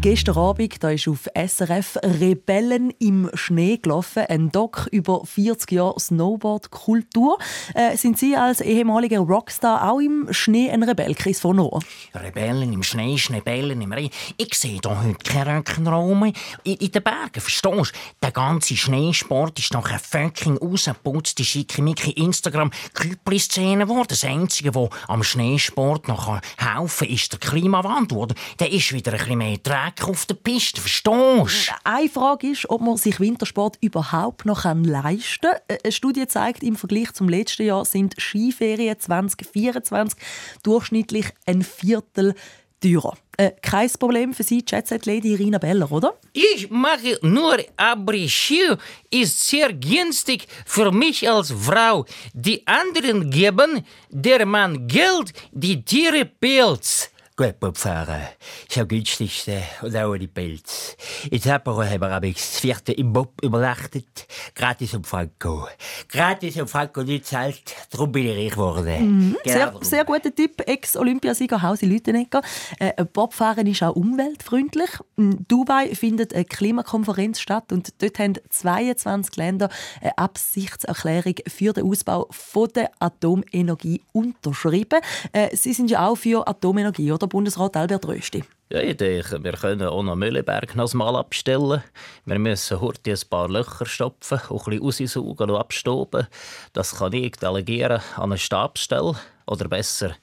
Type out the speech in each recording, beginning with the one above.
Gestern Abend da ist auf SRF Rebellen im Schnee gelaufen, ein Doc über 40 Jahre Snowboard-Kultur. Äh, sind Sie als ehemaliger Rockstar auch im Schnee ein Rebell, Chris von Rohr? Rebellen im Schnee, Schneebellen im Regen. Ich sehe hier heute keinen Rock'n'Roll. In, in den Bergen, verstehst du? Der ganze Schneesport ist nach einer fucking rausgeputzte, schickimicki Instagram-Küppli-Szene geworden. Das Einzige, was am Schneesport noch helfen kann, ist der Klimawandel. Der ist wieder ein bisschen mehr Dreck auf der Piste, verstehst du? Eine Frage ist, ob man sich Wintersport überhaupt noch leisten kann. Eine Studie zeigt, im Vergleich zum letzten Jahr sind Skiferien 2024 durchschnittlich ein Viertel teurer. Äh, kein Problem für Sie, Jetset Lady Irina Beller, oder? Ich mache nur Après-Ski. Ist sehr günstig für mich als Frau. Die anderen geben der Mann Geld, die Tiere Pilz. Gut, Bobfahren. Ist ja günstigste und auch die Pilz. Jetzt haben wir aber das vierte im Bob übernachtet. Gratis um Franco. Gratis um Franco nicht zahlt. Darum bin ich reich geworden. Mhm. Genau sehr, sehr guter Tipp. Ex-Olympiasieger Hausi Lütenegger. Äh, Bobfahren ist auch umweltfreundlich. In Dubai findet eine Klimakonferenz statt und dort haben 22 Länder eine Absichtserklärung für den Ausbau von der Atomenergie unterschrieben. Äh, Sie sind ja auch für Atomenergie, oder? Bundesrat Albert Rösti. Ja, ich denke, wir können auch noch Mühlenberg noch mal abstellen. Wir müssen heute ein paar Löcher stopfen, auch ein bisschen raussaugen und abstoben. Das kann ich delegieren an eine Stabstelle oder besser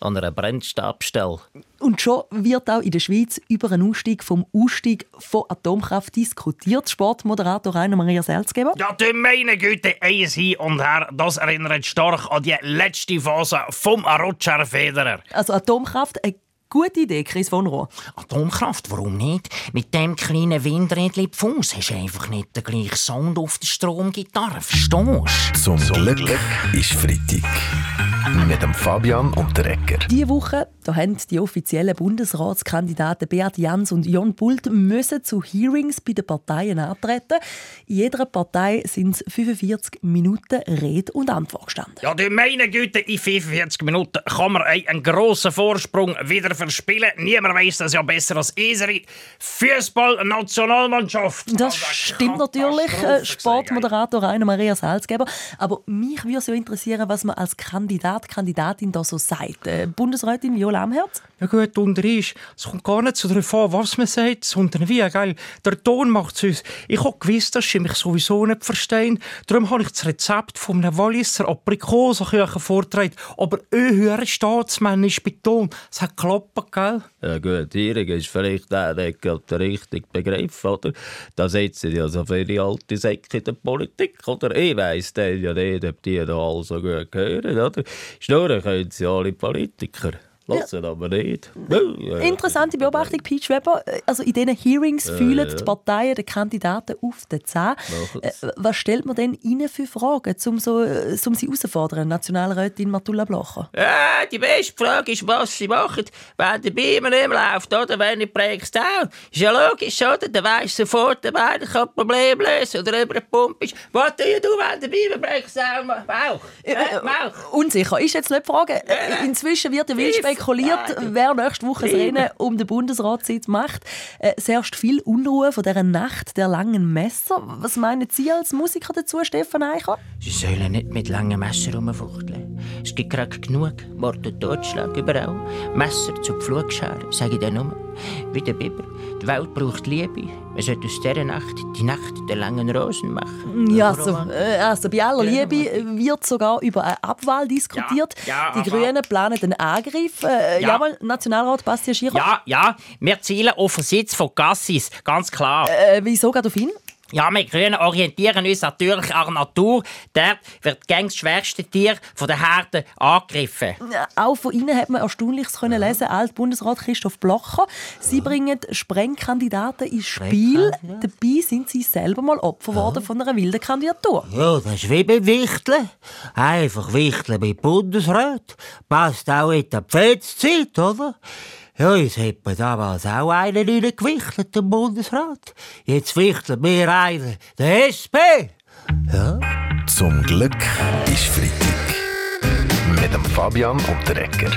an einer Brennstabstelle. Und schon wird auch in der Schweiz über einen Ausstieg vom Ausstieg von Atomkraft diskutiert. Sportmoderator Rainer Maria Salzgeber. Ja, du meine Güte, eins hin und her, das erinnert stark an die letzte Phase vom Roger Federer. Also Atomkraft, eine Gute Idee, Chris von Rohr. Atomkraft, warum nicht? Mit dem kleinen Windrädchen Fuß hast du einfach nicht den gleichen Sound auf der Stromgitarre, verstehst du? Zum Glück ist Freitag. Mit dem Fabian und der Ecker. Diese Woche da haben die offiziellen Bundesratskandidaten Beat Jans und Jon Bult müssen zu Hearings bei den Parteien antreten. In jeder Partei sind es 45 Minuten Rede und Antwort gestanden. Ja, du meine Güte, in 45 Minuten kann man einen grossen Vorsprung wieder verspielen. Niemand weiß das ja besser als unsere Fußball-Nationalmannschaft. Das stimmt natürlich, äh, Sportmoderator Rainer Maria Salzgeber. Aber mich würde so interessieren, was man als Kandidat, Kandidatin da so sagt. Äh, Bundesrätin Viola Amherz? Ja gut, unter ist, es kommt gar nicht so darauf an, was man sagt, sondern wie, gell? Der Ton macht es uns. Ich habe gewusst, dass sie mich sowieso nicht verstehen. Darum habe ich das Rezept von einem Walliser Aprikosenküchen vorgetragen. Aber ein höherer staatsmännisch Ton. Es hat geklappt, gell? Ja gut, Hearing ist vielleicht der, der der richtige Begriff, oder? Da sitzen ja so viele alte Säcke in der Politik, oder? Ich weiss dann ja nicht, ob die da alle so gut gehören, oder? Schnurren können sie alle Politiker. Lassen ja. aber nicht. Interessante Beobachtung, Peach Weber. Also in diesen Hearings äh, fühlen ja. die Parteien den Kandidaten auf den Zahn. Äh, was stellt man denn ihnen für Fragen, um, so, um sie herauszufordern, Nationalrätin Matula Blocher? Ja, die beste Frage ist, was sie machen, wenn der Beamer nicht läuft oder wenn ich breaks down. Ist ja logisch, oder? Dann weisst du sofort, wer kann Problem lösen oder über eine Pumpe ist. Was tue du, wenn der Beamer breaks down? Bauch. Äh, Bauch. Unsicher ist jetzt nicht die Frage. Inzwischen wird der Wildspeck spekuliert, wer nächste Woche das Rennen um den Bundesratssitz macht. Äh, es herrscht viel Unruhe von dieser Nacht der langen Messer. Was meinen Sie als Musiker dazu, Stefan Eicher? Sie sollen nicht mit langen Messern rumfuchteln. Es gibt gerade genug Mord und Totschlag überall. Messer zur Pflugschere, sage ich dir nur. Wie der Biber. Die Welt braucht Liebe. Man sollte aus dieser Nacht die Nacht der langen Rosen machen. Ja, also, äh, also bei aller Liebe wird sogar über eine Abwahl diskutiert. Ja, ja, die Grünen planen den Angriff. Äh, ja. Jawohl, Nationalrat Bastian Schirr. Ja, ja, wir zielen auf den Sitz von Gassis, ganz klar. Äh, wieso geht auf ihn? Ja, wir Grünen orientieren uns natürlich an der Natur. Dort wird gängig das schwerste Tier von den Herden angegriffen. Auch von Ihnen hat man Erstaunliches können lesen, Altbundesrat Christoph Blocher. Sie bringen Sprengkandidaten ins Spiel. Dabei sind Sie selber mal Opfer geworden von einer wilden Kandidatur. Ja, das ist wie bei Wichteln. Einfach Wichteln bei Bundesrat. Passt auch in die Pfätzezeit, oder? Ja, jetzt hat man damals auch einen reingewichtelt, im Bundesrat. Jetzt wichteln wir einen, der SP. Ja. Zum Glück ist Freitag. Mit dem Fabian Unterrecker.